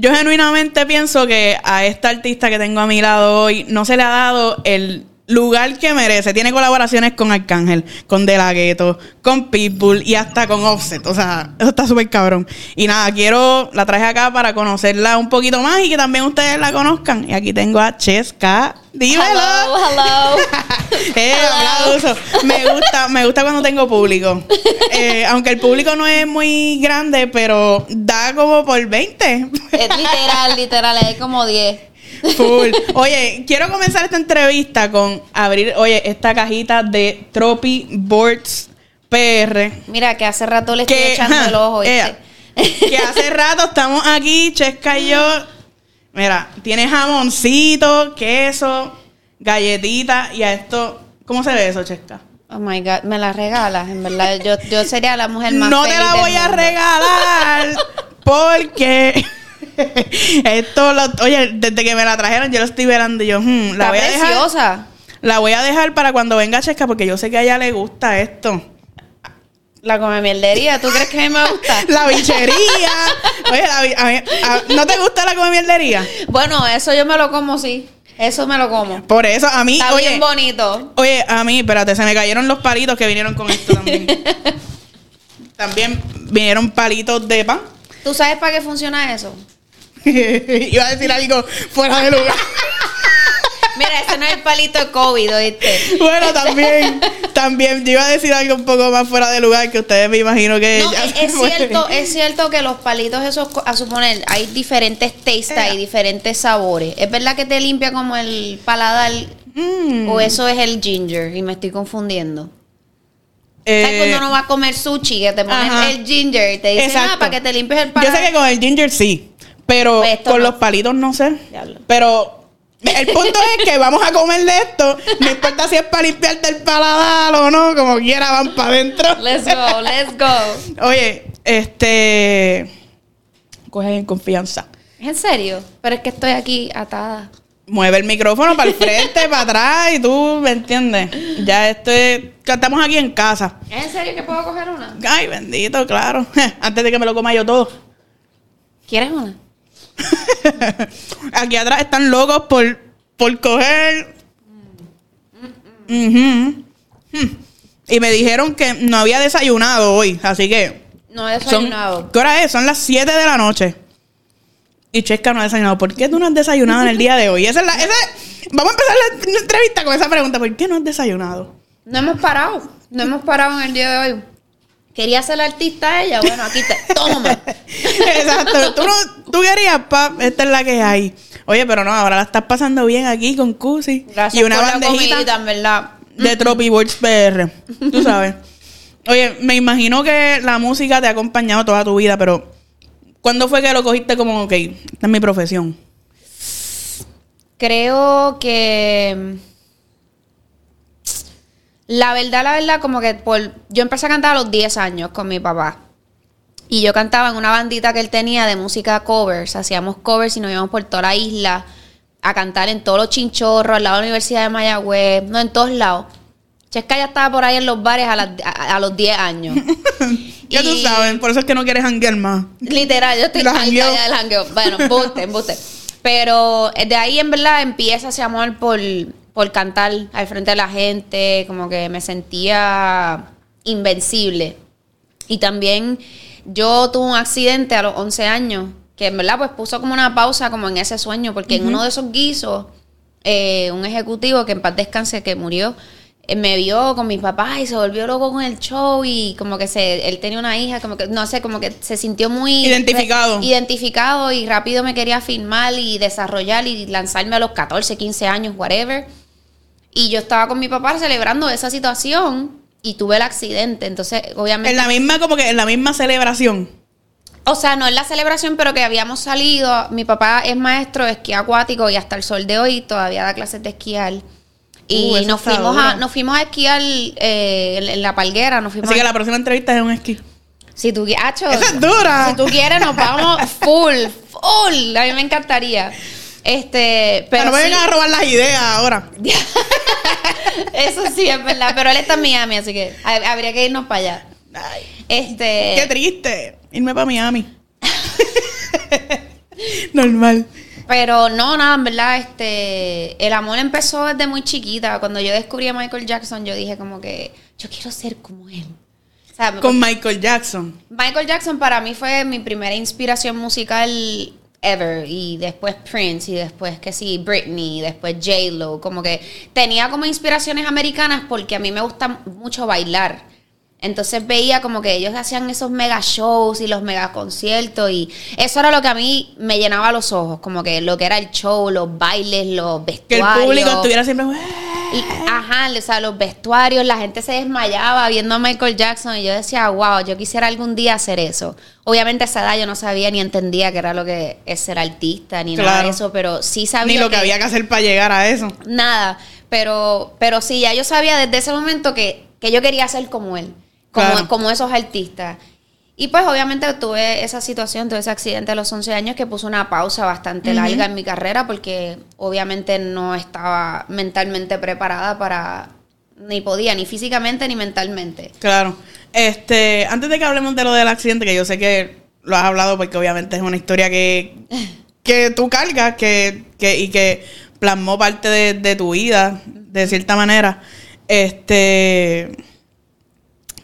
Yo genuinamente pienso que a esta artista que tengo a mi lado hoy no se le ha dado el lugar que merece. Tiene colaboraciones con Arcángel, con De La Ghetto, con Pitbull y hasta con Offset. O sea, eso está súper cabrón. Y nada, quiero, la traje acá para conocerla un poquito más y que también ustedes la conozcan. Y aquí tengo a Chesca. Dímelo. Hello, hello. Eh. Me gusta, me gusta cuando tengo público. Eh, aunque el público no es muy grande, pero da como por 20. Es literal, literal, hay como 10. Full. Oye, quiero comenzar esta entrevista con abrir, oye, esta cajita de Tropi Boards PR. Mira, que hace rato le estoy Que, echando ajá, el ojo. que hace rato estamos aquí, Chesca y yo. Mira, tiene jamoncito, queso, galletita y a esto. ¿Cómo se ve eso, Chesca? Oh my God, me la regalas, en verdad. Yo, yo sería la mujer más No te la voy a regalar porque esto, lo- oye, desde que me la trajeron yo lo estoy verando y yo, hmm, la Está voy a dejar. La voy a dejar para cuando venga Chesca porque yo sé que a ella le gusta esto. La come mierdería, ¿tú crees que a mí me gusta? La bichería. Oye, la a mí- a- ¿no te gusta la come mierdería? Bueno, eso yo me lo como, sí. Eso me lo como. Por eso, a mí, Está oye, bien bonito. oye, a mí, espérate, se me cayeron los palitos que vinieron con esto también. también vinieron palitos de pan. ¿Tú sabes para qué funciona eso? Iba a decir algo fuera de lugar. Mira, ese no es el palito de COVID, ¿oíste? bueno, también, también, yo iba a decir algo un poco más fuera de lugar que ustedes me imagino que No, es, cierto, es cierto que los palitos esos, a suponer, hay diferentes tastes Eh. y diferentes sabores. ¿Es verdad que te limpia como el paladar Mm. o eso es el ginger y me estoy confundiendo? Eh, ¿Sabes cuando uno va a comer sushi que te ponen ajá. el ginger y te dicen, ah, Exacto. para que te limpies el Yo paladar? sé que con el ginger sí, pero Pues con no. los palitos no sé. Diablo. Pero el punto es que vamos a comer de esto, no importa si es para limpiarte el paladar o no, como quiera van para adentro. Let's go, let's go. Oye, este coge en confianza. ¿Es en serio? Pero es que estoy aquí atada. Mueve el micrófono para el frente, para atrás y tú, ¿me entiendes? Ya estoy, estamos aquí en casa. ¿Es en serio que puedo coger una? Ay, bendito, claro. Antes de que me lo coma yo todo. ¿Quieres una? Aquí atrás están locos por, por coger. Ujú. Hmm. Y me dijeron que no había desayunado hoy, así que. No he Son, desayunado. ¿Qué hora es? Son las 7 de la noche. Y Chesca no ha desayunado. ¿Por qué tú no has desayunado en el día de hoy? Esa es la, esa es- vamos a empezar la entrevista con esa pregunta. ¿Por qué no has desayunado? No hemos parado. No hemos parado en el día de hoy. Quería ser la artista ella. Bueno, aquí te. Tómame. Exacto. Tú, no, tú querías, pap. Esta es la que hay. Oye, pero no, ahora la estás pasando bien aquí con Cusi. Gracias y una por la bandejita en verdad. de Tropi Words PR. Tú sabes. Oye, me imagino que la música te ha acompañado toda tu vida, pero ¿cuándo fue que lo cogiste como, ok, esta es mi profesión? Creo que. La verdad, la verdad, como que por. Yo empecé a cantar a los 10 años con mi papá. Y yo cantaba en una bandita que él tenía de música covers. Hacíamos covers y nos íbamos por toda la isla a cantar en todos los chinchorros, al lado de la Universidad de Mayagüez, no en todos lados. Chesca ya estaba por ahí en los bares a, las- a- a los 10 años. Ya tú sabes, por eso es que no quieres janguear más. Literal, yo estoy ya del jangueo. Bueno, embuste, embuste. Pero de ahí en verdad empieza ese amor por, por cantar al frente de la gente, como que me sentía invencible. Y también yo tuve un accidente a los 11 años, que en verdad pues puso como una pausa como en ese sueño, porque en uno de esos guisos, eh, un ejecutivo que en paz descanse, que murió, eh, me vio con mis papás y se volvió loco con el show y como que se, él tenía una hija, como que, no sé, como que se sintió muy... Identificado. identificado y rápido me quería filmar y desarrollar y lanzarme a los 14, 15 años, whatever. Y yo estaba con mi papá celebrando esa situación y tuve el accidente, entonces obviamente... En la misma, como que en la misma celebración. O sea, no en la celebración, pero que habíamos salido. Mi papá es maestro de esquí acuático y hasta el sol de hoy todavía da clases de esquiar. Y Uh, eso nos fuimos a, nos fuimos a esquiar eh, en, la palguera, nos fuimos Así que la próxima entrevista es un esquí. si tú qui- Acho, Esa es dura. Si tú quieres, nos vamos full, full. A mí me encantaría. Este, Pero pero no me sí- vengan a robar las ideas ahora. eso sí es verdad. Pero él está en Miami, así que ha- habría que irnos para allá. Ay, Este, qué triste. Irme para Miami. Normal. Pero no, nada, en verdad, este, el amor empezó desde muy chiquita. Cuando yo descubrí a Michael Jackson, yo dije como que yo quiero ser como él. O sea, Con Michael Jackson. Michael Jackson para mí fue mi primera inspiración musical ever y después Prince y después que sí Britney y después J Lo como que tenía como inspiraciones americanas porque a mí me gusta mucho bailar entonces veía como que ellos hacían esos mega shows y los mega conciertos y eso era lo que a mí me llenaba los ojos, como que lo que era el show, los bailes, los Que el vestuarios. público estuviera siempre. Y, ajá, o sea, los vestuarios, la gente se desmayaba viendo a Michael Jackson y yo decía, wow, yo quisiera algún día hacer eso. Obviamente a esa edad yo no sabía ni entendía que era lo que es ser artista ni nada de eso, pero sí sabía Ni lo que había que hacer para llegar a eso. nada, pero pero sí, ya yo sabía desde ese momento que, que yo quería ser como él, como, Claro. como esos artistas. Y pues obviamente tuve esa situación, tuve ese accidente a los 11 años que puso una pausa bastante larga en mi carrera porque obviamente no estaba mentalmente preparada para, ni podía, ni físicamente ni mentalmente. Claro. Este, antes de que hablemos de lo del accidente, que yo sé que lo has hablado porque obviamente es una historia que, que tú cargas que, que, y que plasmó parte de, de tu vida, de cierta manera. Este.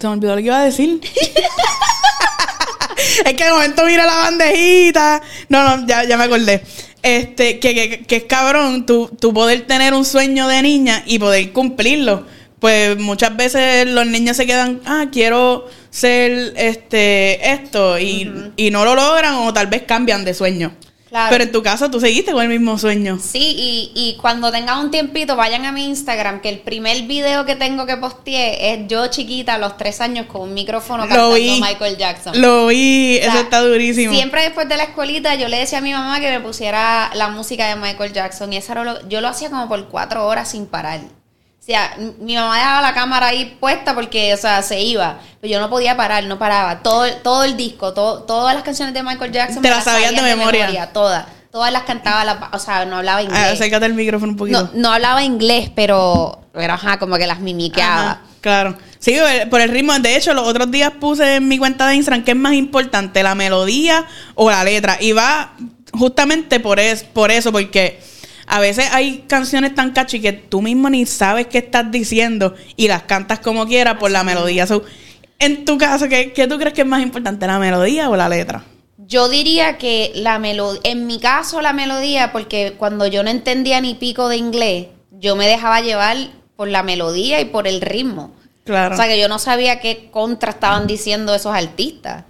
Se me olvidó lo que iba a decir. es que de momento mira la bandejita. No, no, ya, ya me acordé. Este, que, que, que es cabrón tu, tu poder tener un sueño de niña y poder cumplirlo. Pues muchas veces los niños se quedan, ah, quiero ser este esto, y, y no lo logran, o tal vez cambian de sueño. Claro. Pero en tu caso tú seguiste con el mismo sueño. Sí, y, y cuando tengan un tiempito, vayan a mi Instagram, que el primer video que tengo que posteé es yo chiquita a los tres años con un micrófono cantando vi. Michael Jackson. Lo vi, O sea, eso está durísimo. Siempre después de la escuelita yo le decía a mi mamá que me pusiera la música de Michael Jackson y eso lo- yo lo hacía como por cuatro horas sin parar. O sea, mi mamá dejaba la cámara ahí puesta porque, o sea, se iba. Pero yo no podía parar, no paraba. Todo, el- todo el disco, todo, todas las canciones de Michael Jackson Te las sabías de memoria. todas. Todas las cantaba, o sea, no hablaba inglés. Ah, acércate el micrófono un poquito. No, no hablaba inglés, pero, pero ajá, como que las mimiqueaba. Ajá, claro. Sí, por- el ritmo. De hecho, los otros días puse en mi cuenta de Instagram que es más importante, la melodía o la letra. Y va justamente por, es, por eso, porque a veces hay canciones tan catchy que tú mismo ni sabes qué estás diciendo y las cantas como quieras por la melodía. So, en tu caso, ¿qué, qué tú crees que es más importante, la melodía o la letra? Yo diría que la melodía, en mi caso la melodía, porque cuando yo no entendía ni pico de inglés, yo me dejaba llevar por la melodía y por el ritmo. Claro. O sea, que yo no sabía qué contra estaban diciendo esos artistas.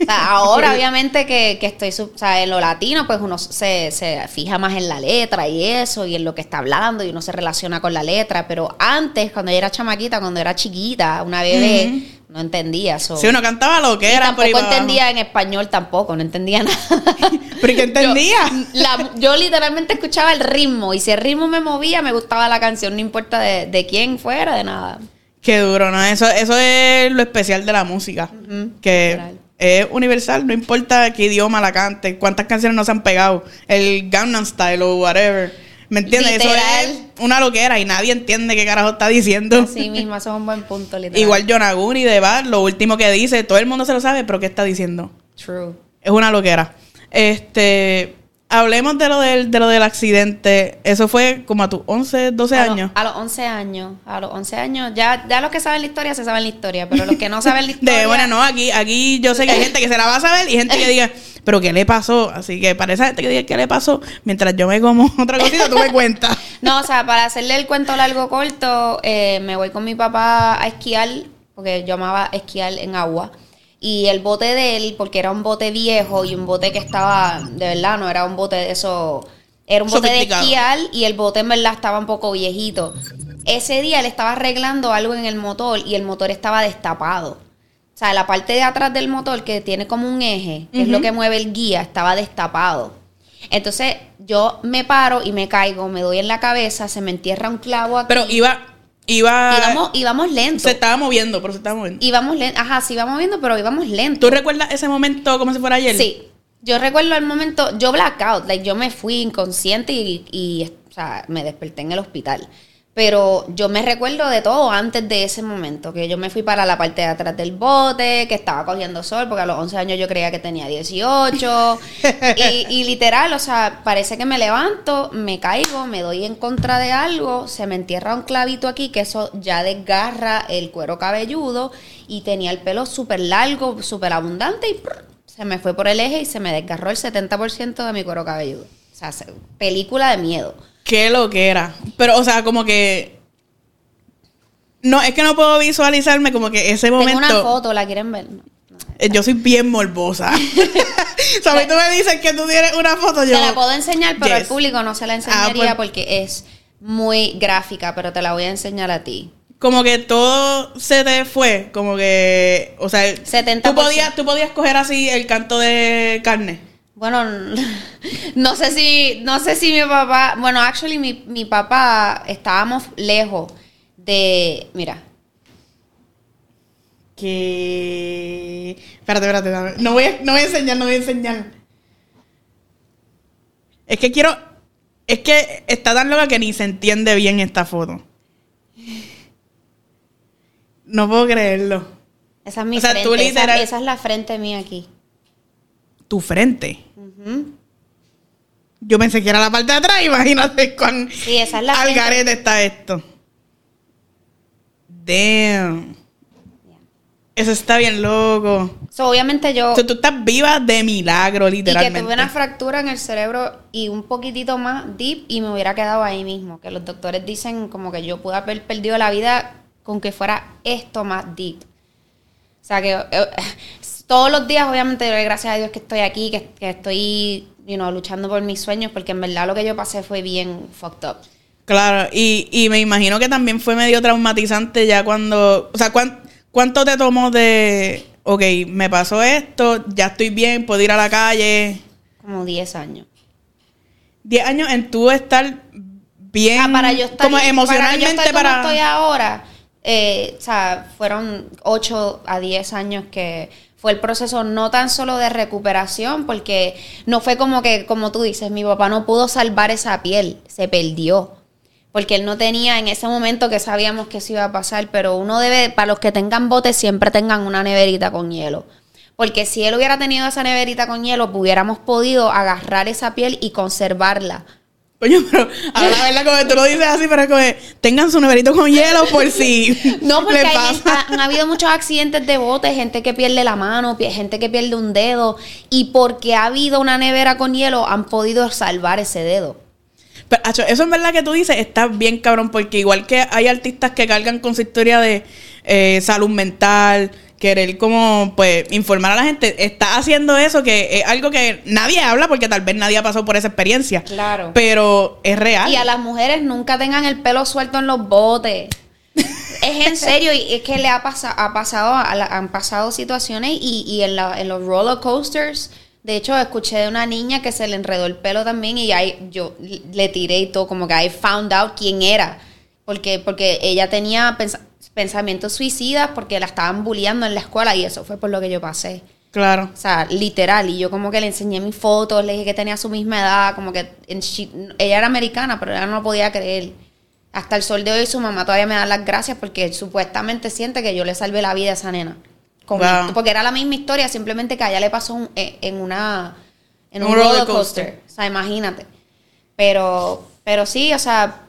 O sea, ahora obviamente que, que estoy, o sea, en lo latino, pues uno se, se fija más en la letra y eso, y en lo que está hablando, y uno se relaciona con la letra. Pero antes, cuando yo era chamaquita, cuando era chiquita, una bebé, no entendía eso. si uno cantaba lo que Y era, tampoco abajo. entendía en español tampoco, no entendía nada. ¿Pero qué entendía? Yo, la- yo literalmente escuchaba el ritmo y si el ritmo me movía, me gustaba la canción, no importa de, de quién fuera, de nada. Qué duro, ¿no? Eso, eso es lo especial de la música. que literal. Es universal, no importa qué idioma la cante, cuántas canciones no se han pegado, el Gangnam Style o whatever. ¿Me entiendes? Eso es una loquera y nadie entiende qué carajo está diciendo. Así mismo, eso es un buen punto, literal. Igual Yonaguni de Bar, lo último que dice, todo el mundo se lo sabe, pero ¿qué está diciendo? True. Es una loquera. Este, hablemos de lo del, de lo del accidente. Eso fue como a tus 11, 12 A, lo- años. a los 11 años, a los 11 años, ya, ya los que saben la historia se saben la historia, pero los que no saben la historia... De, bueno, no, aquí, aquí yo sé que hay gente que se la va a saber y gente que diga, pero ¿qué le pasó? Así que para esa gente que diga qué le pasó, mientras yo me como otra cosita, tú me cuentas. No, o sea, para hacerle el cuento largo corto, eh, me voy con mi papá a esquiar, porque yo amaba esquiar en agua. Y el bote de él, porque era un bote viejo y un bote que estaba, de verdad, no era un bote de eso, era un bote de esquiar y el bote en verdad estaba un poco viejito. Ese día él estaba arreglando algo en el motor y el motor estaba destapado. O sea, la parte de atrás del motor que tiene como un eje, que es lo que mueve el guía, estaba destapado. Entonces yo me paro y me caigo, me doy en la cabeza, se me entierra un clavo aquí. Pero iba, iba, íbamos, íbamos lento. se estaba moviendo, pero se estaba moviendo. Íbamos lento. Ajá, sí íbamos viendo, pero íbamos lento. ¿Tú recuerdas ese momento como si fuera ayer? Sí. Yo recuerdo el momento, yo blackout, like, yo me fui inconsciente y, y, o sea, me desperté en el hospital. Pero yo me recuerdo de todo antes de ese momento, que yo me fui para la parte de atrás del bote, que estaba cogiendo sol, porque a los 11 años yo creía que tenía 18. y, y literal, o sea, parece que me levanto, me caigo, me doy en contra de algo, se me entierra un clavito aquí, que eso ya desgarra el cuero cabelludo, y tenía el pelo súper largo, súper abundante, y prr, se me fue por el eje y se me desgarró el 70% de mi cuero cabelludo. O sea, se- película de miedo. Qué lo que era. Pero, o sea, como que. No, es que no puedo visualizarme como que ese momento. Tengo una foto, ¿la quieren ver? No. Eh, Yo soy bien morbosa. o sea, a mí tú me dices que tú tienes una foto, yo. Te la puedo enseñar, pero Yes. al público no se la enseñaría Ah, pues- porque es muy gráfica, pero te la voy a enseñar a ti. Como que todo se te fue. Como que. O sea, 70%. tú podías, tú podías coger así el canto de carne. Bueno, no sé si, no sé si mi papá, bueno, actually mi, mi papá estábamos lejos de, mira, Que. Espérate, espérate. No voy, a, no voy a enseñar, no voy a enseñar. Es que quiero. Es que está tan loca que ni se entiende bien esta foto. No puedo creerlo. esa es mi O sea, frente, tú esa- literal- esa, es la frente mía aquí. Tu frente. Yo pensé que era la parte de atrás, imagínate cuán Sí, esa es la al garete está esto. Damn. Eso está bien loco. So, obviamente yo, tú estás viva de milagro, y que literalmente. tuve una fractura en el cerebro y un poquitito más deep y me hubiera quedado ahí mismo, que los doctores dicen como que yo pude haber perdido la vida con que fuera esto más deep. O sea que eh, todos los días, obviamente, doy gracias a Dios que estoy aquí, que, que estoy you know, luchando por mis sueños, porque en verdad lo que yo pasé fue bien fucked up. Claro, y, y me imagino que también fue medio traumatizante ya cuando. O sea, ¿cuán- ¿cuánto te tomó de. Ok, me pasó esto, ya estoy bien, puedo ir a la calle? Como 10 años. 10 años en tú estar bien. Ah, para yo estar Como para yo emocionalmente estar para. como estoy ahora, eh, o sea, fueron 8 a 10 años que fue el proceso no tan solo de recuperación, porque no fue como que, como tú dices, mi papá no pudo salvar esa piel, se perdió. Porque él no tenía en ese momento que sabíamos que eso iba a pasar, pero uno debe, para los que tengan botes, siempre tengan una neverita con hielo. Porque si él hubiera tenido esa neverita con hielo, hubiéramos podido agarrar esa piel y conservarla. Coño, pero ahora la verdad, como tú lo dices así, pero es como tengan su neverito con hielo por si. No, porque le hay- pasa. ha- han habido muchos accidentes de bote, gente que pierde la mano, gente que pierde un dedo, y porque ha habido una nevera con hielo, han podido salvar ese dedo. Pero, acho, eso en verdad que tú dices está bien cabrón, porque igual que hay artistas que cargan con su historia de eh, salud mental, querer como pues informar a la gente, está haciendo eso que es algo que nadie habla porque tal vez nadie ha pasado por esa experiencia. Claro. Pero es real. Y a las mujeres nunca tengan el pelo suelto en los botes. es en serio, y es que le ha, pasa- ha pasado, a la- han pasado situaciones y, y en, la- en los roller coasters. De hecho, escuché de una niña que se le enredó el pelo también y ahí yo le tiré y todo, como que I found out quién era. Porque, porque ella tenía pens- pensamientos suicidas porque la estaban bulleando en la escuela y eso fue por lo que yo pasé. Claro. O sea, literal. Y yo como que le enseñé mis fotos, le dije que tenía su misma edad, como que she- ella era americana, pero ella no lo podía creer. Hasta el sol de hoy su mamá todavía me da las gracias porque supuestamente siente que yo le salvé la vida a esa nena. Con Wow. porque era la misma historia, simplemente que a ella le pasó un- en, una en un, roller coaster. coaster. O sea, imagínate. Pero, pero sí, o sea,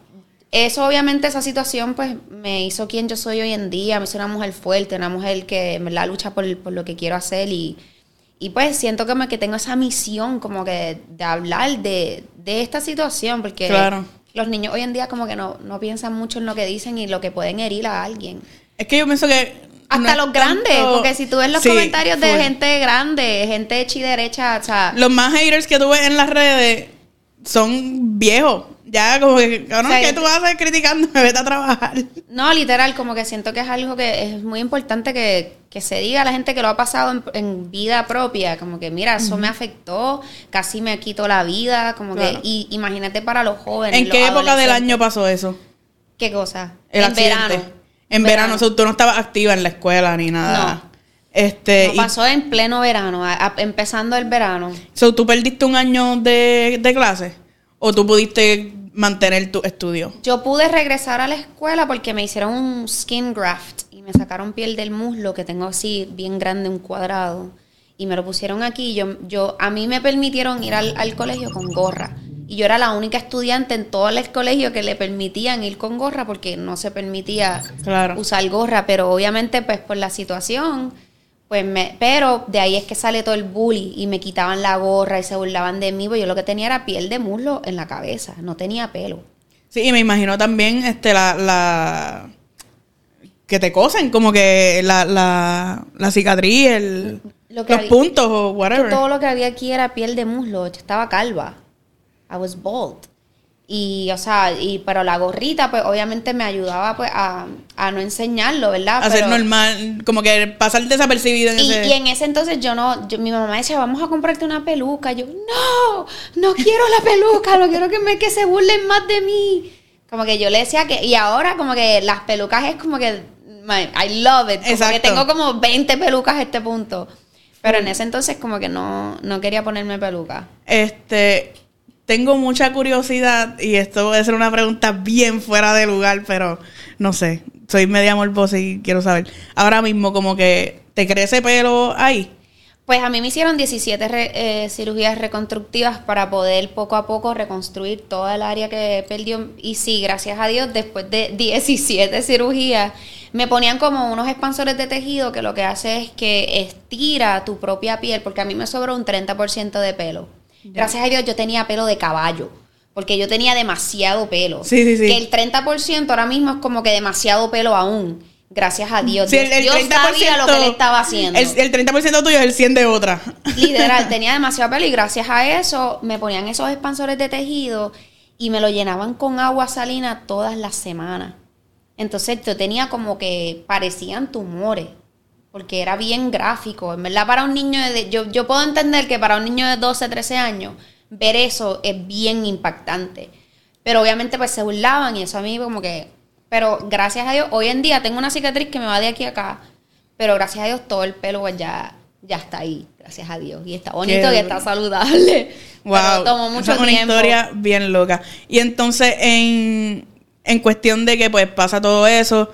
eso obviamente, esa situación, pues me hizo quien yo soy hoy en día, me hizo una mujer fuerte, una mujer que en verdad lucha por, por lo que quiero hacer y, y pues siento como que tengo esa misión como que de hablar de, de esta situación, porque Claro. los niños hoy en día como que no, no piensan mucho en lo que dicen y lo que pueden herir a alguien. Es que yo pienso que. Hasta no los grandes, tanto- porque si tú ves los Sí, comentarios de full. gente grande, gente hecha y derecha, o sea, Los más haters que tú ves en las redes son viejos. Ya, como que, cabrón, O sea, ¿qué tú vas a hacer criticando? Vete a trabajar. No, literal, como que siento que es algo que es muy importante que, que se diga a la gente que lo ha pasado en, en vida propia, como que mira, eso me afectó, casi me quitó la vida, como Claro. que, y imagínate para los jóvenes. ¿En los qué época del año pasó eso? ¿Qué cosa? El en accidente. verano. En verano, o sea, tú no estabas activa en la escuela ni nada. No. Este, No, y- pasó en pleno verano, a- a- empezando el verano. so, ¿tú perdiste un año de, de clase? ¿O tú pudiste mantener tu estudio. Yo pude regresar a la escuela porque me hicieron un skin graft y me sacaron piel del muslo que tengo así bien grande, un cuadrado. Y me lo pusieron aquí. Yo, yo, a mí me permitieron ir al, al colegio con gorra. Y yo era la única estudiante en todo el colegio que le permitían ir con gorra porque no se permitía Claro. usar gorra. Pero obviamente, pues por la situación, pues me, pero de ahí es que sale todo el bully y me quitaban la gorra y se burlaban de mí, porque yo lo que tenía era piel de muslo en la cabeza, no tenía pelo. Sí, y me imagino también este la, la que te cosen, como que la, la, la cicatriz, el, Lo que los había- puntos o whatever. todo lo que había aquí era piel de muslo, yo estaba calva. I was bald. Y, o sea, y, pero la gorrita, pues, obviamente me ayudaba, pues, a, a no enseñarlo, ¿verdad? Hacer Pero- normal, como que pasar desapercibido en Y, ese... y en ese entonces yo no, yo- mi mamá decía, vamos a comprarte una peluca. Yo, no, no quiero la peluca, no quiero que me que se burlen más de mí. Como que yo le decía que, y ahora como que las pelucas es como que, I love it. Como que Exacto. tengo como 20 pelucas a este punto. Pero en ese entonces como que no, no quería ponerme peluca. Este, tengo mucha curiosidad y esto puede ser una pregunta bien fuera de lugar, pero no sé, soy media morbosa y quiero saber. Ahora mismo como que te crece pelo ahí. Pues a mí me hicieron 17 re- eh, cirugías reconstructivas para poder poco a poco reconstruir toda el área que perdió. Y sí, gracias a Dios, después de 17 cirugías, me ponían como unos expansores de tejido que lo que hace es que estira tu propia piel, porque a mí me sobró un 30% de pelo. Gracias a Dios yo tenía pelo de caballo, porque yo tenía demasiado pelo. Sí, sí, sí. Que el 30% ahora mismo es como que demasiado pelo aún. Gracias a Dios. Sí, Dios, Dios sabía lo que le estaba haciendo. El, el 30% tuyo es el 100 de otra. Literal, tenía demasiado pelo y gracias a eso me ponían esos expansores de tejido y me lo llenaban con agua salina todas las semanas. Entonces yo tenía como que parecían tumores, porque era bien gráfico. En verdad para un niño de... Yo, yo puedo entender que para un niño de 12, 13 años ver eso es bien impactante. Pero obviamente pues se burlaban y eso a mí como que... Pero gracias a Dios, hoy en día tengo una cicatriz que me va de aquí a acá, pero gracias a Dios todo el pelo pues ya, ya está ahí, gracias a Dios. Y está bonito Qué y está saludable. Wow, Pero tomó mucho esa es una tiempo. historia bien loca. Y entonces, en, en cuestión de que pues pasa todo eso,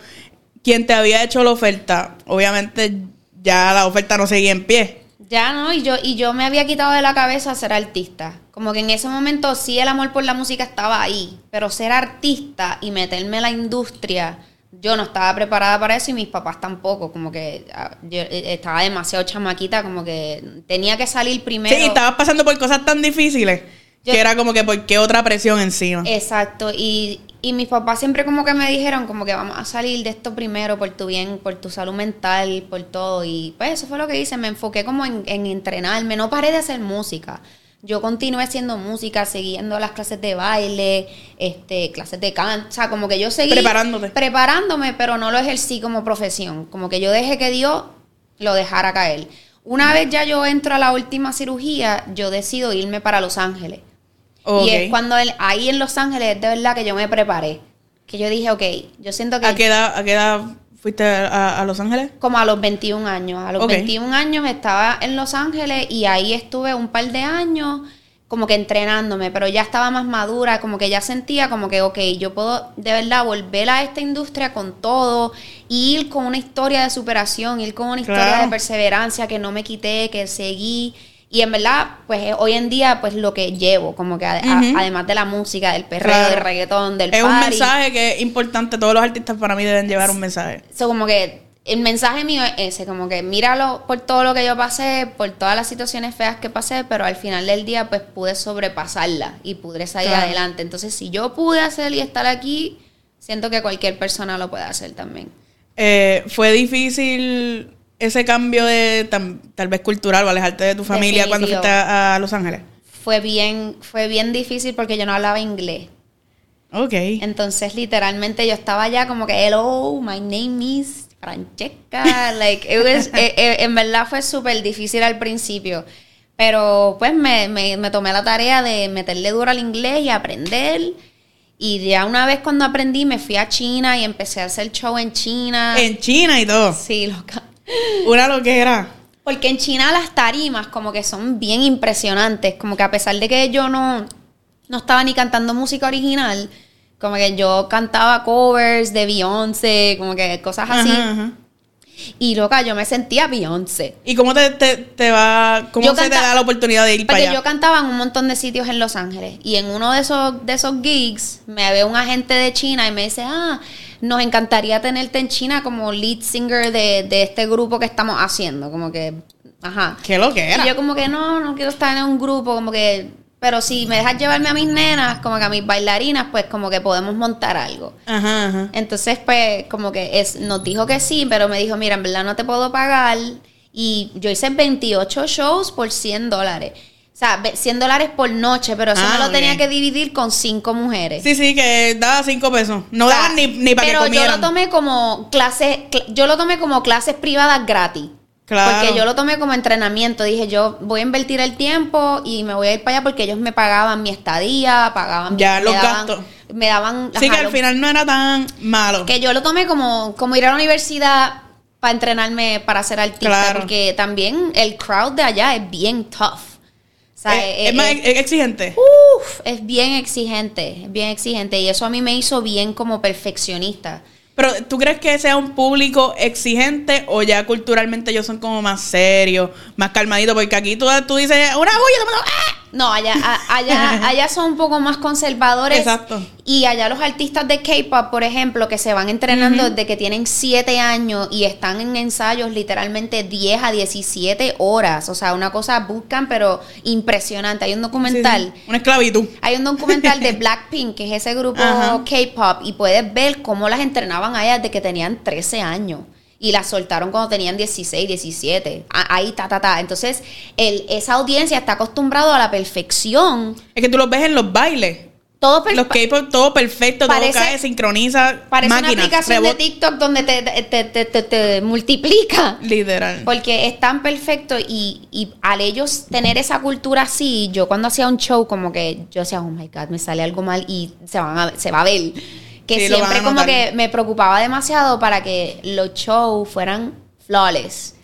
quien te había hecho la oferta, obviamente ya la oferta no seguía en pie. Ya no, y yo, y yo me había quitado de la cabeza ser artista. Como que en ese momento sí el amor por la música estaba ahí, pero ser artista y meterme en la industria, yo no estaba preparada para eso y mis papás tampoco. Como que ah, yo eh, estaba demasiado chamaquita, como que tenía que salir primero. Sí, y estabas pasando por cosas tan difíciles Yo- que era como que, ¿por qué otra presión encima? Exacto, y, y mis papás siempre como que me dijeron como que vamos a salir de esto primero por tu bien, por tu salud mental, por todo. Y pues eso fue lo que hice, me enfoqué como en, en entrenarme, no paré de hacer música. Yo continué haciendo música, siguiendo las clases de baile, este, clases de canto, o sea, como que yo seguí Preparándote. preparándome, pero no lo ejercí como profesión, como que yo dejé que Dios lo dejara caer. Una vez ya yo entro a la última cirugía, yo decido irme para Los Ángeles. Y es cuando él- ahí en Los Ángeles, de verdad que yo me preparé. Que yo dije, ok, yo siento que ¿A qué edad, a qué edad fuiste a, a Los Ángeles? como a los 21 años. A los Ok. 21 años estaba en Los Ángeles y ahí estuve un par de años como que entrenándome, pero ya estaba más madura, como que ya sentía como que, ok, yo puedo de verdad volver a esta industria con todo, y ir con una historia de superación, ir con una historia Claro. de perseverancia, que no me quité, que seguí. Y en verdad, pues eh, hoy en día, pues lo que llevo, como que a- a- Ujú. además de la música, del perreo, Claro. del reggaetón, del Es un mensaje que es importante. Todos los artistas para mí deben llevar un mensaje. So, como que el mensaje mío es ese, como que míralo por todo lo que yo pasé, por todas las situaciones feas que pasé, pero al final del día pues pude sobrepasarla y pude salir Claro. adelante. Entonces, si yo pude hacer y estar aquí, siento que cualquier persona lo puede hacer también. Eh, ¿Fue difícil ese cambio de tam- tal vez cultural o alejarte de tu familia cuando fuiste a, a Los Ángeles? Fue bien, fue bien difícil porque yo no hablaba inglés. Ok. Entonces, literalmente yo estaba allá como que, hello, my name is Francesca. Like, it was- eh, eh, en verdad fue súper difícil al principio. Pero pues me, me, me tomé la tarea de meterle duro al inglés y aprender. Y ya una vez cuando aprendí me fui a China y empecé a hacer show en China. En China y todo. Sí, loca. Una loquera. Porque en China las tarimas como que son bien impresionantes, como que a pesar de que yo no, no estaba ni cantando música original. Como que yo cantaba covers de Beyoncé, como que cosas así. Ajá, ajá. Y loca, yo me sentía Beyoncé. ¿Y cómo te, te, te va, cómo Yo se te da la oportunidad de ir para Porque allá? yo cantaba en un montón de sitios en Los Ángeles. Y en uno de esos, de esos gigs me ve un agente de China y me dice, ah, nos encantaría tenerte en China como lead singer de, de este grupo que estamos haciendo. Como que, ajá. ¿Qué lo que era? Y yo como que no, no quiero estar en un grupo, como que, pero si me dejas llevarme a mis nenas, como que a mis bailarinas, pues como que podemos montar algo. Ajá, ajá. Entonces, pues, como que es, nos dijo que sí, pero me dijo, mira, en verdad no te puedo pagar. Y yo hice 28 shows por 100 dólares. O sea, ve- 100 dólares por noche, pero eso Ah, me lo tenía que dividir con cinco mujeres. Sí, sí, que daba cinco pesos. No O sea, daban ni, ni para que Pero yo lo tomé como clases, cl- yo lo tomé como clases privadas gratis. Claro. Porque yo lo tomé como entrenamiento. Dije, yo voy a invertir el tiempo y me voy a ir para allá porque ellos me pagaban mi estadía, pagaban Ya, los daban- gastos. Me daban. Sí, ajá, que al los- final no era tan malo. que yo lo tomé como, como ir a la universidad para entrenarme para ser artista. Claro. Porque también el crowd de allá es bien tough. O sea, es, es- es más es- ex- exigente. uf, es bien exigente, es bien exigente. Y eso a mí me hizo bien como perfeccionista. Pero, ¿tú crees que sea un público exigente o ya culturalmente ellos son como más serios, más calmaditos? Porque aquí tú, tú dices una bulla, ¡ah! No, allá, allá, allá son un poco más conservadores. Exacto. Y allá los artistas de K-pop, por ejemplo, que se van entrenando desde que tienen 7 años y están en ensayos literalmente 10 a 17 horas. O sea, una cosa buscan, pero impresionante. Hay un documental. Sí, sí. Una esclavitud. Hay un documental de Blackpink, que es ese grupo Ajá. K-pop, y puedes ver cómo las entrenaban a ellas desde que tenían 13 años. Y las soltaron cuando tenían 16, 17. A- Ahí, ta, ta, ta. Entonces, el, esa audiencia está acostumbrado a la perfección. Es que tú los ves en los bailes. Todo Los K-pop, todo perfecto, Parece- todo cae, sincroniza, Parece máquinas, una aplicación de TikTok donde te, te, te- te- te multiplica. Literal. Porque es tan perfecto y, y al ellos tener esa cultura así, yo cuando hacía un show como que yo decía, oh my God, me sale algo mal y se, van a- se va a ver. Que Sí, siempre como que me preocupaba demasiado para que los shows fueran flawless.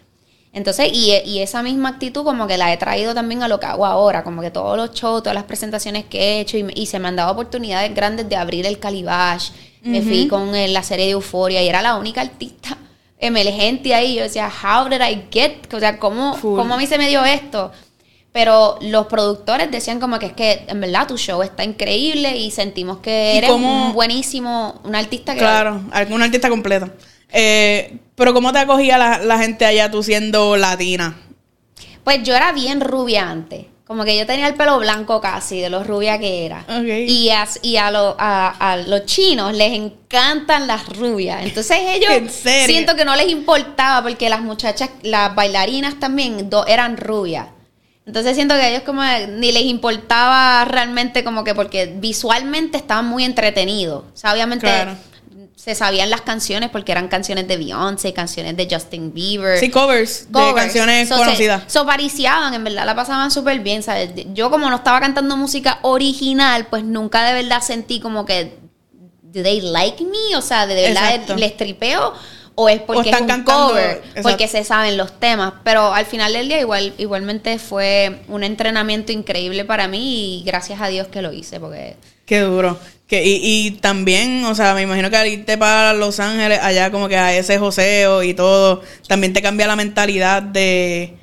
Entonces, y, y esa misma actitud como que la he traído también a lo que hago ahora, como que todos los shows, todas las presentaciones que he hecho y, se me han dado oportunidades grandes de abrir el Calibash. Me fui con eh, la serie de Euforia y era la única artista emergente ahí. Yo decía, how did I get? O sea, ¿cómo, Full. ¿cómo a mí se me dio esto? Pero los productores decían como que es que en verdad tu show está increíble y sentimos que ¿Y eres cómo- un buenísimo, un artista que... Claro, algún artista completo. Eh, pero ¿cómo te acogía la, la gente allá tú siendo latina? Pues yo era bien rubia antes. Como que yo tenía el pelo blanco casi, de lo rubia que era. Y, a, y a, lo- a- a los chinos les encantan las rubias. Entonces ellos siento que no les importaba porque las muchachas, las bailarinas también do- eran rubias. Entonces siento que a ellos como ni les importaba realmente como que porque visualmente estaban muy entretenidos. O sea, obviamente Claro. se sabían las canciones porque eran canciones de Beyoncé, canciones de Justin Bieber. Sí, covers, de canciones So, conocidas. So, pariciaban, en verdad la pasaban súper bien, ¿sabes? Yo como no estaba cantando música original, pues nunca de verdad sentí como que, ¿do they like me? O sea, ¿de verdad Exacto. les tripeo? ¿O es porque están es un cantando, cover? exacto. Porque se saben los temas. Pero al final del día igual, igualmente fue un entrenamiento increíble para mí y gracias a Dios que lo hice, porque... Qué duro. Que, y, y también, o sea, me imagino que al irte para Los Ángeles, allá como que a ese joseo y todo, también te cambia la mentalidad de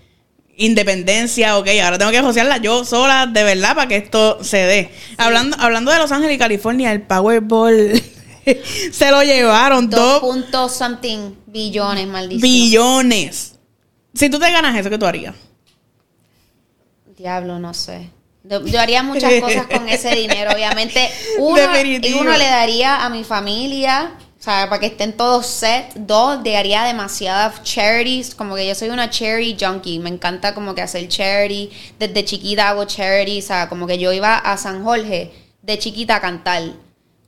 independencia, ok, ahora tengo que josearla yo sola, de verdad, para que esto se dé. Hablando, hablando de Los Ángeles y California, el Powerball se lo llevaron Dos puntos something billones, maldición. billones. Si tú te ganas eso, ¿qué tú harías? Diablo, no sé. Yo, yo haría muchas cosas con ese dinero, obviamente. Uno, Definitivo. uno le daría a mi familia, o sea, para que estén todos set. Dos, le daría demasiadas charities, como que yo soy una charity junkie. Me encanta como que hacer charity. Desde chiquita hago charity, o sea, como que yo iba a San Jorge de chiquita a cantar.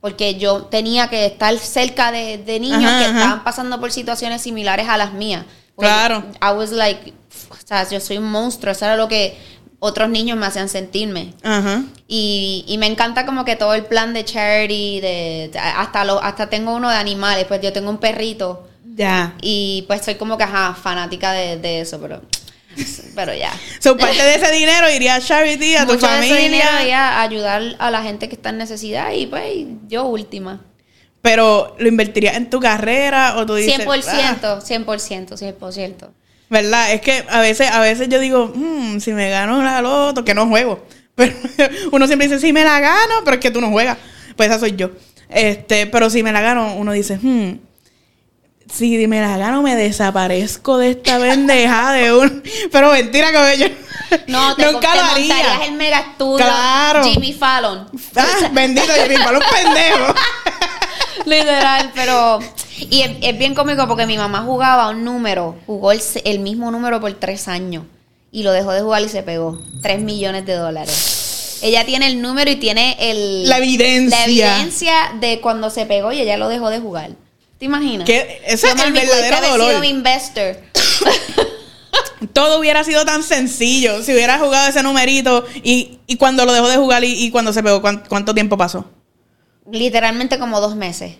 Porque yo tenía que estar cerca de, de niños Ajá, que ajá. estaban pasando por situaciones similares a las mías. Porque Claro. I was like, o sea, yo soy un monstruo, eso era lo que otros niños me hacían sentirme. Ajá. Y, y me encanta como que todo el plan de charity, de, de- hasta lo, hasta tengo uno de animales, pues yo tengo un perrito Ya. y pues soy como que ajá, fanática de, de eso, pero Pero ya. So, parte de ese dinero iría a charity, a tu Mucho de ese dinero familia. a ayudar a la gente que está en necesidad y pues yo última. Pero lo invertirías en tu carrera o tú dices. 100%, "Ah". 100%, 100%. ¿Verdad? Es que a veces, a veces yo digo, "Hmm, si me gano la loto, que no juego. Pero uno siempre dice, si me la gano, pero es que tú no juegas. Pues esa soy yo. Este, pero si me la gano, uno dice, "Hmm, si me la gano, me desaparezco de esta bendeja de un. Pero mentira, que yo. No, te, nunca lo haría. el mega estudio Claro. Jimmy Fallon. Ah, bendito, palo un pendejo. Literal, pero... Y es, es bien cómico porque mi mamá jugaba un número, jugó el, el mismo número por tres años y lo dejó de jugar y se pegó. Tres millones de dólares. Ella tiene el número y tiene el... La evidencia. La evidencia de cuando se pegó y ella lo dejó de jugar. ¿Te imaginas? Que ese es el verdadero dolor. sido investor. Todo hubiera sido tan sencillo si hubiera jugado ese numerito y, y cuando lo dejó de jugar y, y cuando se pegó, ¿cuán- ¿cuánto tiempo pasó? Literalmente como dos meses.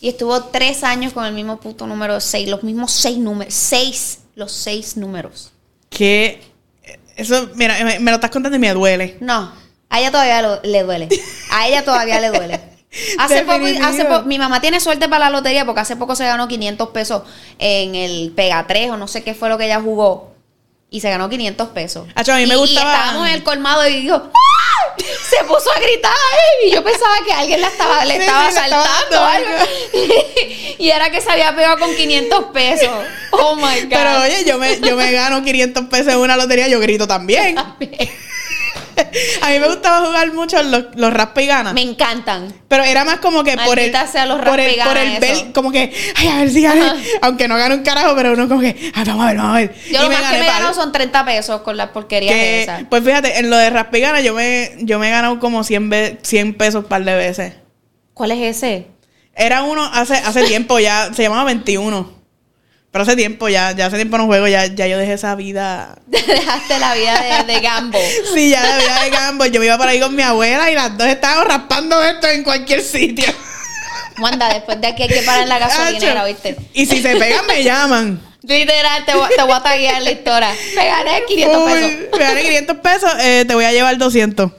Y estuvo tres años con el mismo puto número seis, los mismos seis números, seis, los seis números. Que eso, mira, me, me lo estás contando y me duele. No, a ella todavía lo- le duele. A ella todavía le duele. Hace poco, hace po- mi mamá tiene suerte para la lotería porque hace poco se ganó 500 pesos en el Pega 3 o no sé qué fue lo que ella jugó. Y se ganó 500 pesos. Acho, a mí me Y- gustaba- Y estábamos en el colmado y dijo, ¡Ah! Se puso a gritar y yo pensaba que alguien la estaba, le Sí, estaba sí, le estaba asaltando dando o algo. y era que se había pegado con 500 pesos. Oh my God. Pero oye, yo me, yo me gano 500 pesos en una lotería, yo grito también. A mí me gustaba jugar mucho los, los raspa y ganas. Me encantan. Pero era más como que por el, Maldita sea los por el, por el gana ver, como que, ay, a ver si. Ajá. Aunque no gane un carajo, pero uno como que, ay, vamos a ver, vamos a ver. Yo Y lo más que gané me ganado son 30 pesos con las porquerías Que, esas. pues fíjate, en lo de raspa y gana, yo me, yo me he ganado como 100, ve- 100 pesos un par de veces. ¿Cuál es ese? Era uno hace, hace tiempo ya, se llamaba 21. Pero hace tiempo ya, ya hace tiempo no juego, ya, ya yo dejé esa vida. Dejaste la vida de, de Gambo. Sí, ya de vida de gambo. Yo me iba por ahí con mi abuela y las dos estábamos raspando esto en cualquier sitio. Wanda, después de aquí hay que parar en la gasolinera, ¿viste? Y si se pegan, me llaman. Literal, te, voy- te voy a taguear la historia. Me gané 500 Uy, pesos. me gané 500 pesos, eh, te voy a llevar 200.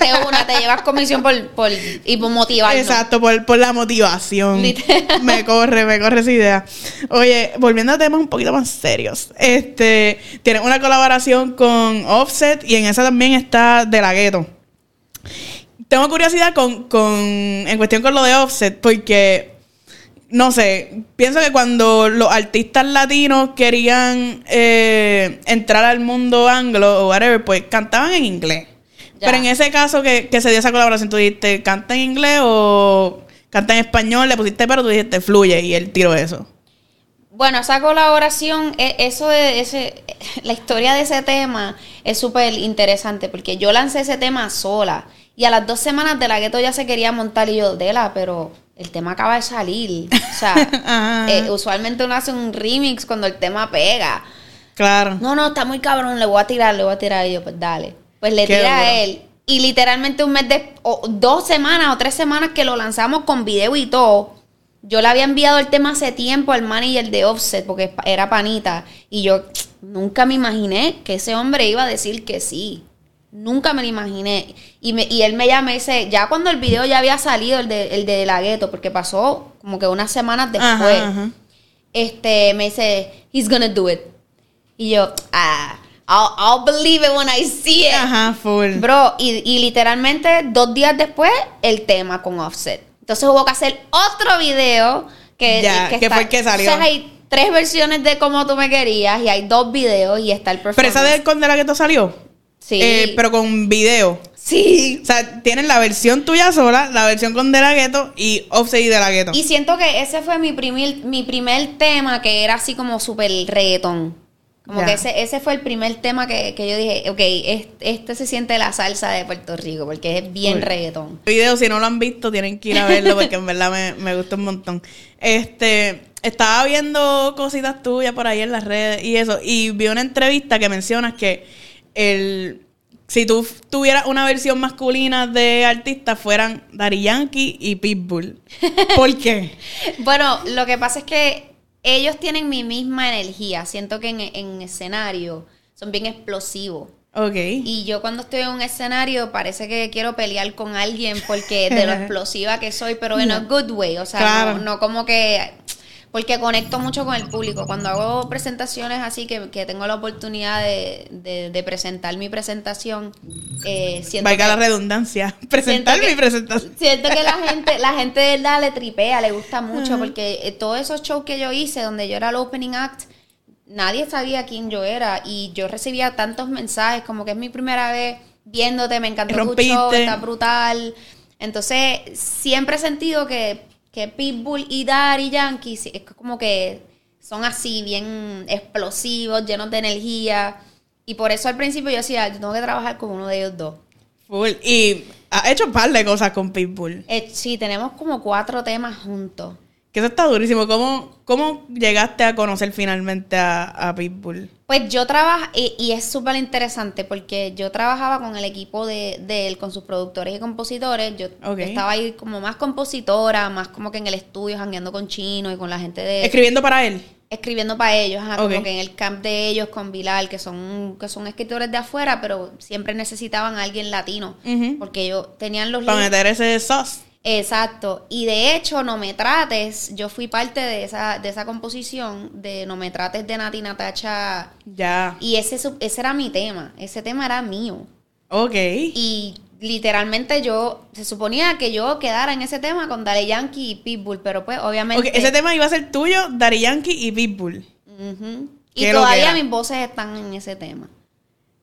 De una, te llevas comisión por, por, y por motivarnos. Exacto, por, por la motivación. Literal. Me corre, me corre esa idea. Oye, volviendo a temas un poquito más serios. Este, tiene una colaboración con Offset y en esa también está De La Ghetto. Tengo curiosidad con, con, en cuestión con lo de Offset, porque, no sé, pienso que cuando los artistas latinos querían eh, entrar al mundo anglo o whatever, pues cantaban en inglés. Ya. Pero en ese caso que, que se dio esa colaboración, tú dijiste, ¿canta en inglés o canta en español? Le pusiste pero tú dijiste, fluye y él tiró eso. Bueno, esa colaboración, e- eso de ese, la historia de ese tema es súper interesante porque yo lancé ese tema sola y a las dos semanas de la gueto ya se quería montar y yo, Dela, pero el tema acaba de salir. O sea, eh, usualmente uno hace un remix cuando el tema pega. Claro. No, no, está muy cabrón, le voy a tirar, le voy a tirar. Y yo, pues dale. Pues le Qué duro. a él. Y literalmente un mes de, o dos semanas o tres semanas que lo lanzamos con video y todo. Yo le había enviado el tema hace tiempo al manager de Offset porque era panita. Y yo nunca me imaginé que ese hombre iba a decir que sí. Nunca me lo imaginé. Y, me- y él me llama y dice, ya cuando el video ya había salido, el de, el de la gueto, porque pasó como que unas semanas después Ajá, ajá. este, me dice, he's gonna do it. Y yo, ah, I'll, I'll believe it when I see it. Ajá, full. Bro, y, y literalmente dos días después, el tema con Offset. Entonces hubo que hacer otro video que, Ya, que fue el que salió. O sea, hay tres versiones de como tú me querías y hay dos videos y está el Pero performance. esa del con De La Ghetto salió. Sí. Eh, pero con video. sí. O sea, tienen la versión tuya sola, la versión con De La Ghetto y Offset y De La Ghetto. Y siento que ese fue mi primer, mi primer tema que era así como súper reggaetón. Como Ya. que ese, ese fue el primer tema que, que yo dije, ok, este, este se siente la salsa de Puerto Rico, porque es bien Cool. reggaetón. El video, si no lo han visto, tienen que ir a verlo porque en verdad me, me gusta un montón. Este, estaba viendo cositas tuyas por ahí en las redes y eso, y vi una entrevista que mencionas que el si tú tuvieras una versión masculina de artistas fueran Daddy Yankee y Pitbull. ¿Por qué? Bueno, lo que pasa es que ellos tienen mi misma energía. Siento que en, en escenario son bien explosivos. Ok. Y yo cuando estoy en un escenario parece que quiero pelear con alguien porque de lo explosiva que soy, pero en a good way. O sea, Claro. no, no como que... Porque conecto mucho con el público. Cuando hago presentaciones así, que, que tengo la oportunidad de, de- de presentar mi presentación, eh, siento Valga que- la redundancia. Presentar que- mi presentación. Siento que la gente, la gente de verdad le tripea, le gusta mucho, porque eh, todos esos shows que yo hice, donde yo era el opening act, nadie sabía quién yo era. Y yo recibía tantos mensajes, como que es mi primera vez viéndote, me encantó tu show, está brutal. Entonces, siempre he sentido que, que Pitbull y Daddy Yankee es como que son así, bien explosivos, llenos de energía. Y por eso al principio yo decía, yo tengo que trabajar con uno de ellos dos. Full. Y ha hecho un par de cosas con Pitbull. Eh, sí, tenemos como cuatro temas juntos. Que eso está durísimo. ¿Cómo, cómo llegaste a conocer finalmente a, a Pitbull? Pues yo trabajo, y, y es súper interesante porque yo trabajaba con el equipo de, de él, con sus productores y compositores. Yo estaba ahí como más compositora, más como que en el estudio, jangueando con Chino y con la gente de... Escribiendo para él. escribiendo para ellos, ajá, como que en el camp de ellos con Bilal, que son, que son escritores de afuera, pero siempre necesitaban a alguien latino, porque ellos tenían los Para meter ese sauce. Exacto. Y de hecho, No Me Trates, yo fui parte de esa, de esa composición de No Me Trates de Nati Natacha. Ya. Y ese, ese era mi tema. Ese tema era mío. Ok. Y literalmente yo, se suponía que yo quedara en ese tema con Dale Yankee y Pitbull, pero pues obviamente... Ok, ese tema iba a ser tuyo, Daddy Yankee y Pitbull. Ujú. Y todavía mis voces están en ese tema.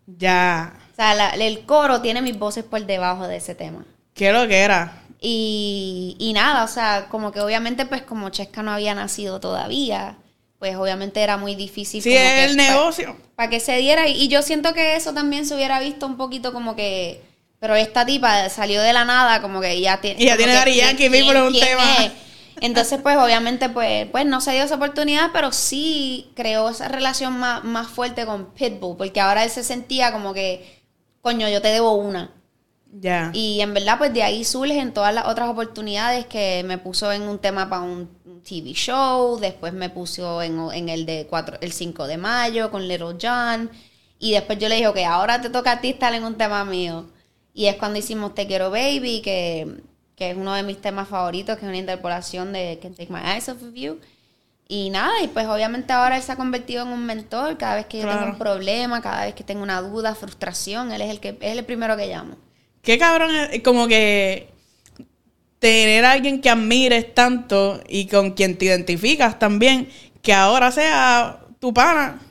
Ya. O sea, la- el coro tiene mis voces por debajo de ese tema. ¿Qué lo que era? Y, y nada, o sea, como que obviamente, pues como Chesca no había nacido todavía, pues obviamente era muy difícil. Sí, como es que el negocio. Para que se diera. Y, y yo siento que eso también se hubiera visto un poquito como que. Pero esta tipa salió de la nada, como que ya tiene. Y ya tiene ¿quién- Yankee, es un tema. es? Entonces, pues obviamente, pues, pues no se dio esa oportunidad, pero sí creó esa relación más, más fuerte con Pitbull, porque ahora él se sentía como que, coño, yo te debo una. Ya. Y en verdad, pues de ahí surgen todas las otras oportunidades que me puso en un tema para un TV show, después me puso en, en el de cuatro, el 5 de mayo con Little John, y después yo le dije, ok, ahora te toca a ti estar en un tema mío. Y es cuando hicimos Te Quiero Baby, que, que es uno de mis temas favoritos, que es una interpolación de Can Take My Eyes Off of You. Y nada, y pues obviamente ahora él se ha convertido en un mentor. Cada vez que yo tengo un problema, cada vez que tengo una duda, frustración, él es el que él es el primero que llamo. Qué cabrón es como que tener a alguien que admires tanto y con quien te identificas también, que ahora sea tu pana.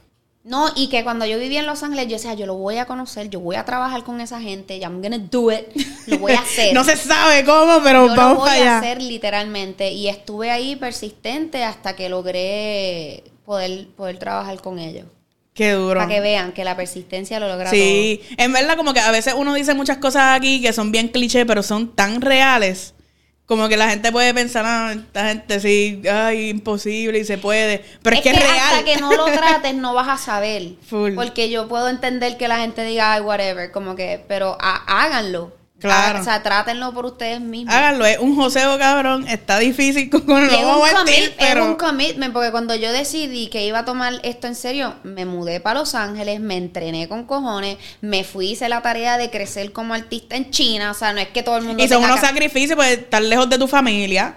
No, y que cuando yo vivía en Los Ángeles, yo decía, yo lo voy a conocer, yo voy a trabajar con esa gente, I'm gonna do it, lo voy a hacer. no se sabe cómo, pero yo lo vamos voy para a hacer literalmente. Y estuve ahí persistente hasta que logré poder, poder trabajar con ellos. Qué duro. Para que vean que la persistencia lo logra Sí, en verdad como que a veces uno dice muchas cosas aquí que son bien cliché, pero son tan reales. Como que la gente puede pensar, ah, esta gente sí, ay, imposible y se puede. Pero es, que, es real. hasta que no lo trates no vas a saber. Full. Porque yo puedo entender que la gente diga, ay, whatever, como que, pero háganlo. Claro. Ah, o sea, trátenlo por ustedes mismos. Háganlo, es un joseo cabrón, está difícil con con- es, un commit- mentir, es un commitment, porque cuando yo decidí que iba a tomar esto en serio, me mudé para Los Ángeles, me entrené con cojones, me fui, hice la tarea de crecer como artista en China, o sea, no es que todo el mundo y son unos sacrificios, pues estar lejos de tu familia,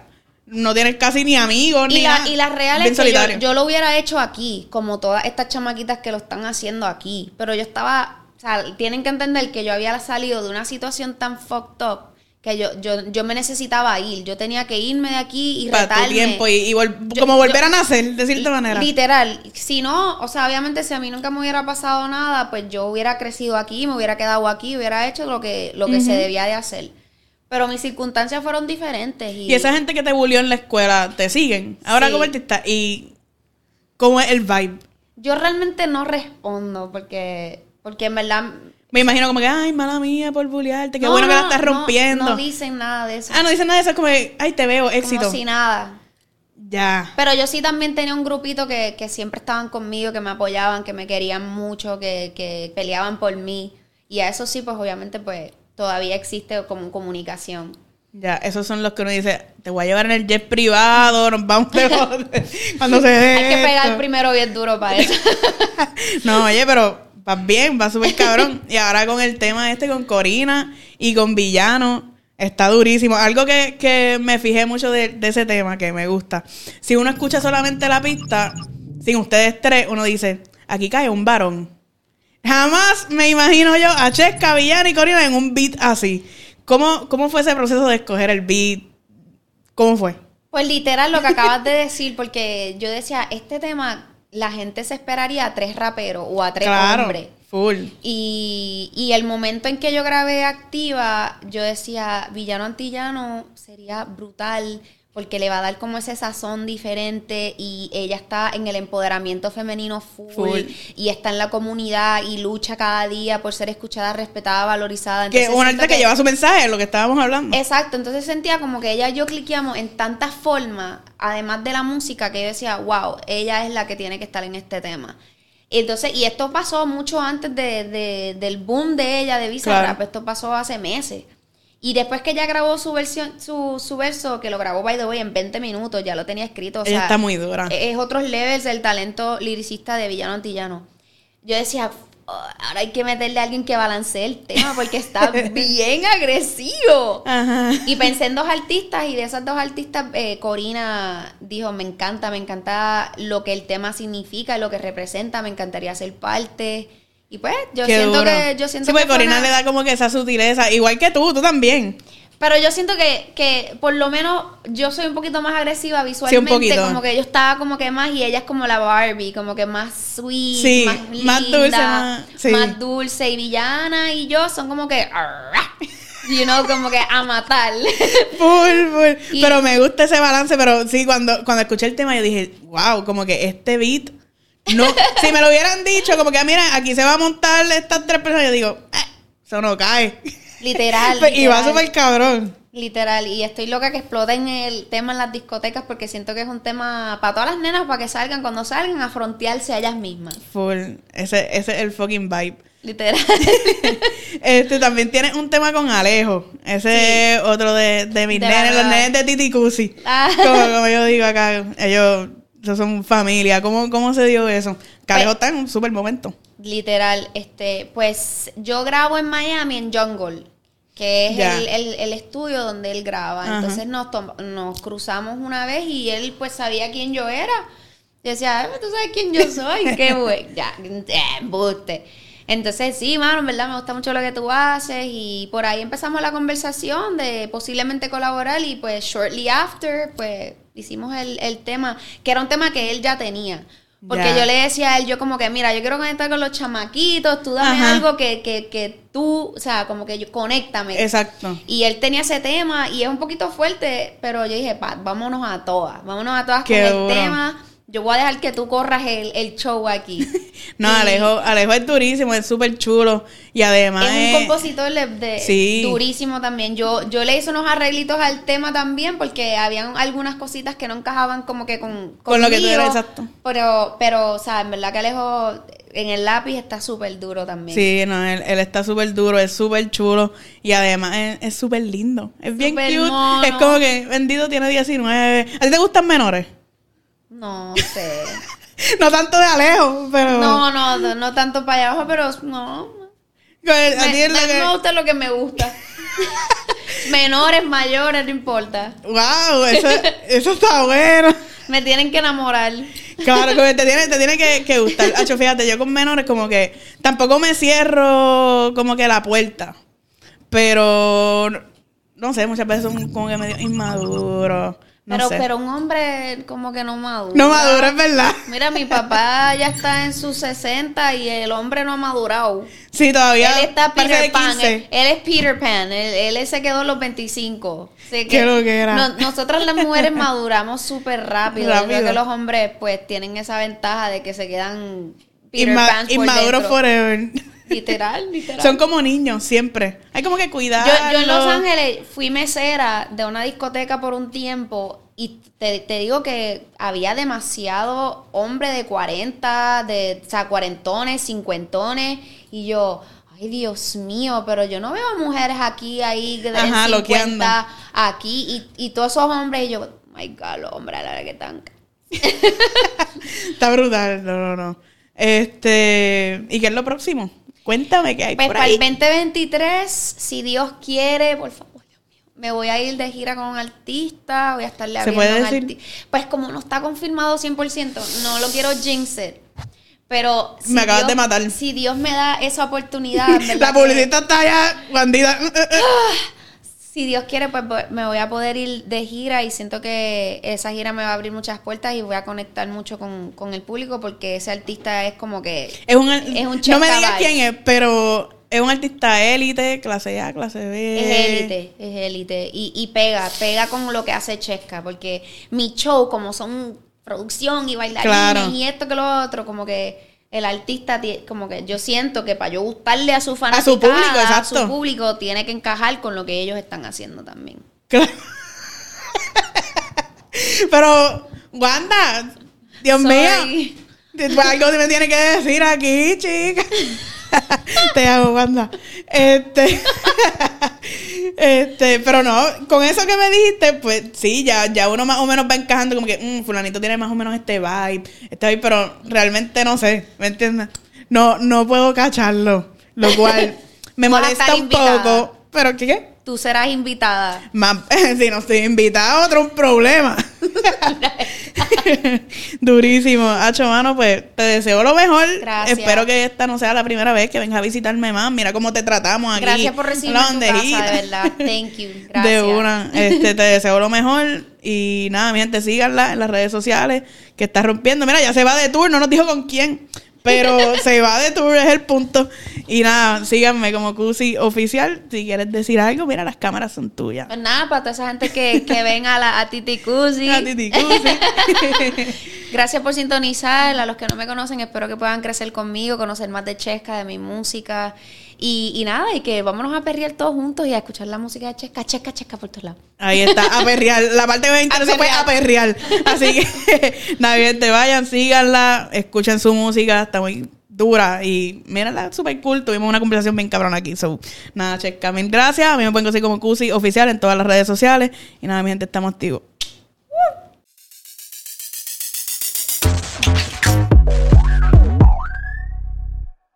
no tienes casi ni amigos, ni Y la, nada. y la real Bien es que yo lo hubiera hecho aquí, como todas estas chamaquitas que lo están haciendo aquí. Pero yo estaba, o sea, tienen que entender que yo había salido de una situación tan fucked up que yo, yo, yo me necesitaba ir. Yo tenía que irme de aquí y para tu retarme. tiempo y, y vol- Yo- como volver yo- a nacer, de cierta manera. Literal. Si no, o sea, obviamente si a mí nunca me hubiera pasado nada, pues yo hubiera crecido aquí, me hubiera quedado aquí, hubiera hecho lo que, lo que se debía de hacer. Pero mis circunstancias fueron diferentes. Y, Y esa gente que te bulió en la escuela, te siguen. Ahora Sí. como artista, y cómo es el vibe. yo realmente no respondo porque, porque en verdad... Me imagino como que, ay, mala mía por bullearte, qué No, bueno que la no, estás no, rompiendo. No, dicen nada de eso. ah, no dicen nada de eso, es como, ay, te veo, éxito. Como si nada. Ya. Pero yo sí también tenía un grupito que, que siempre estaban conmigo, que me apoyaban, que me querían mucho, que, que peleaban por mí. Y a eso sí, pues obviamente, pues todavía existe como comunicación. Ya, esos son los que uno dice, te voy a llevar en el jet privado, nos vamos de cuando se Hay que pegar primero bien duro para eso. No, oye, pero vas bien, va súper cabrón. Y ahora con el tema este, con Corina y con Villano, está durísimo. Algo que, que me fijé mucho de, de ese tema, que me gusta. Si uno escucha solamente la pista, sin ustedes tres, uno dice, aquí cae un varón. Jamás me imagino yo a Chesca, Villano y Corina en un beat así. ¿Cómo, ¿Cómo fue ese proceso de escoger el beat? ¿Cómo fue? Pues literal lo que acabas de decir, porque yo decía, este tema, la gente se esperaría a tres raperos o a tres claro, hombres. full. Y, y el momento en que yo grabé Activa, yo decía, Villano Antillano sería brutal porque le va a dar como ese sazón diferente y ella está en el empoderamiento femenino full, Full. y está en la comunidad y lucha cada día por ser escuchada, respetada, valorizada. Que Entonces un siento artista que lleva su mensaje, lo que estábamos hablando. Exacto, entonces sentía como que ella y yo cliqueamos en tantas formas, además de la música, que yo decía, wow, ella es la que tiene que estar en este tema. Y Entonces, y esto pasó mucho antes de, de- del boom de ella de Bizarrap, Claro. esto pasó hace meses. Y después que ella grabó su versión, su, su verso, que lo grabó by the way en 20 minutos, ya lo tenía escrito. O sea, está muy dura. Es otros levels del talento liricista de Villano Antillano. Yo decía, "Oh, ahora hay que meterle a alguien que balancee el tema porque está bien agresivo. Ajá. Y pensé en dos artistas y de esas dos artistas, eh, Corina dijo, me encanta, me encanta lo que el tema significa, lo que representa, me encantaría ser parte. Y pues yo Qué siento duro. que... Yo siento sí, porque que Corina una- le da como que esa sutileza. Igual que tú, tú también. Pero yo siento que, que por lo menos yo soy un poquito más agresiva visualmente. poquito. Como que yo estaba como que más y ella es como la Barbie, como que más sweet, Sí, más, más linda, dulce, más- sí. más dulce y villana. Y yo son como que... You know, como que a matar. Full, full. Y- Pero me gusta ese balance. Pero sí, cuando, cuando escuché el tema, yo dije, wow, como que este beat. No, si me lo hubieran dicho, como que "Ah, mira, aquí se va a montar estas tres personas, yo digo, eh, eso no cae. Literal. y va literal. súper cabrón. Literal, y estoy loca que exploten el tema en las discotecas porque siento que es un tema para todas las nenas, para que salgan, cuando salgan, a frontearse a ellas mismas. Full. Ese, ese es el fucking vibe. Literal. Este también tiene un tema con Alejo. Ese es otro de, de mis De nenes, los nenes de Titi Cusi. Ah. Como, como yo digo acá, ellos, ellos son familia. ¿Cómo, cómo se dio eso? Que Alejo Pues- está en un super momento. Literal, este, pues yo grabo en Miami en Jungle, que es el, el- el estudio donde él graba. Ajá. Entonces nos, nos cruzamos una vez y él pues sabía quién yo era. Yo decía, "Ah, tú sabes quién yo soy, qué güey, ya, eh, embuste. Entonces sí, mano, en verdad me gusta mucho lo que tú haces y por ahí empezamos la conversación de posiblemente colaborar y pues shortly after pues hicimos el, el tema, que era un tema que él ya tenía. Porque yo le decía a él, yo como que, mira, yo quiero conectar con los chamaquitos, tú dame Ajá. algo que, que, que tú, o sea, como que yo, conéctame. Exacto. Y él tenía ese tema y es un poquito fuerte, pero yo dije, Pat, vámonos a todas, vámonos a todas Qué con el tema. Yo voy a dejar que tú corras el, el show aquí. No, Alejo, Alejo es durísimo, es súper chulo. Y además Es un es- compositor de, de- Sí. durísimo también. Yo, yo le hice unos arreglitos al tema también porque habían algunas cositas que no encajaban como que con, Con lo que tú eres, exacto. Pero, pero, o sea, en verdad que Alejo en el lápiz está súper duro también. Sí, no, él, él está súper duro, es súper chulo y además es es súper lindo. Es bien cute. mono. Es como que bendito tiene 19. ¿A ti te gustan menores? No sé. No tanto de Alejo, pero. No, no, no, tanto para allá abajo, pero no. A ti Me, es lo me- que- me gusta lo que me gusta. Menores, mayores, no importa. Wow, eso, eso está bueno. Me tienen que enamorar. Claro, que te tiene, te tiene que, que gustar. Hacho, fíjate, yo con menores como que tampoco me cierro como que la puerta. Pero no sé, muchas veces son como que medio inmaduros. No pero, sé. pero un hombre como que no madura. no maduro, es verdad. Mira, mi papá ya está en sus 60 y el hombre no ha madurado. Sí, todavía. él está Peter Pan. 15. Él, él es Peter Pan. Él, él se quedó en los 25. Así Qué loquera. no- nosotras las mujeres maduramos súper rápido. Rápido. Yo creo que los hombres pues tienen esa ventaja de que se quedan Peter Inma- Pan por inmaduros dentro. forever. Literal, literal. Son como niños siempre. Hay como que cuidar. Yo, yo en Los Ángeles fui mesera de una discoteca por un tiempo y te, te digo que había demasiado hombre de 40, de, o sea, cuarentones, cincuentones y yo, Ay, Dios mío, pero yo no veo mujeres aquí, ahí, de Ajá, 50, loqueando. aquí, y, y todos esos hombres, y yo, oh my God, los hombres, la hora que están. Está brutal, no, no, no. Este, ¿y qué es lo próximo? Cuéntame qué hay Pues por para ahí. el 2023, si Dios quiere, por favor, Dios mío, me voy a ir de gira con un artista, voy a estarle ¿Se abriendo puede a un decir? arti- Pues como no está confirmado 100%, no lo quiero jinxer. Pero si Me acabas Dios- de matar. Si Dios me da esa oportunidad, La que- publicista está allá, bandida. Si Dios quiere, pues voy- me voy a poder ir de gira y siento que esa gira me va a abrir muchas puertas y voy a conectar mucho con, con el público porque ese artista es como que Es un, Es un no me digas quién es, pero es un artista élite, clase A, clase B. Es élite, es élite. Y, y pega, pega con lo que hace Chesca. Porque mi show, como son producción y bailarines Claro. y esto que lo otro, como que el artista, como que yo siento que para yo gustarle a su A fanaticada, su público, a exacto. su público, tiene que encajar con lo que ellos están haciendo también. Claro. Pero, Wanda, Dios Soy- mío, algo me tiene que decir aquí, chica. Te hago, Wanda. Este, este, pero no, con eso que me dijiste, pues sí, ya, ya uno más o menos va encajando como que, mm, fulanito tiene más o menos este vibe, este vibe, pero realmente no sé, ¿me entiendes? No, no puedo cacharlo, lo cual me molesta un poco, pero ¿qué? qué? Tú serás invitada. Más, si no estoy invitada, otro problema. Durísimo. Hacho, mano, pues te deseo lo mejor. Gracias. Espero que esta no sea la primera vez que vengas a visitarme más. Mira cómo te tratamos aquí. Gracias por recibirme en tu casa, de verdad. Thank you. De Gracias. una. Este, te deseo lo mejor. Y nada, mi gente, síganla en las redes sociales que está rompiendo. Mira, ya se va de tour, no nos dijo con quién. Pero se va de tour, es el punto. Y nada, síganme como Cusi Oficial. Si quieres decir algo, mira, las cámaras son tuyas. Pues nada, para toda esa gente que, que ven a, la, a Titi Cusi. A Titi Cusi. Gracias por sintonizar. A los que no me conocen, espero que puedan crecer conmigo, conocer más de Chesca, de mi música. Y, y nada, y que vámonos a perrear todos juntos y a escuchar la música de Chesca, Chesca, Chesca por todos lados. Ahí está, a perrear. La parte que me interesa fue a perrear. Así que, nada, bien, te vayan, síganla, escuchen su música, está muy dura y mírenla, super cool. Tuvimos una conversación bien cabrona aquí. So, nada, checa, mil gracias. A mí me pueden conseguir como Cusi oficial en todas las redes sociales. Y nada, mi gente, estamos activos.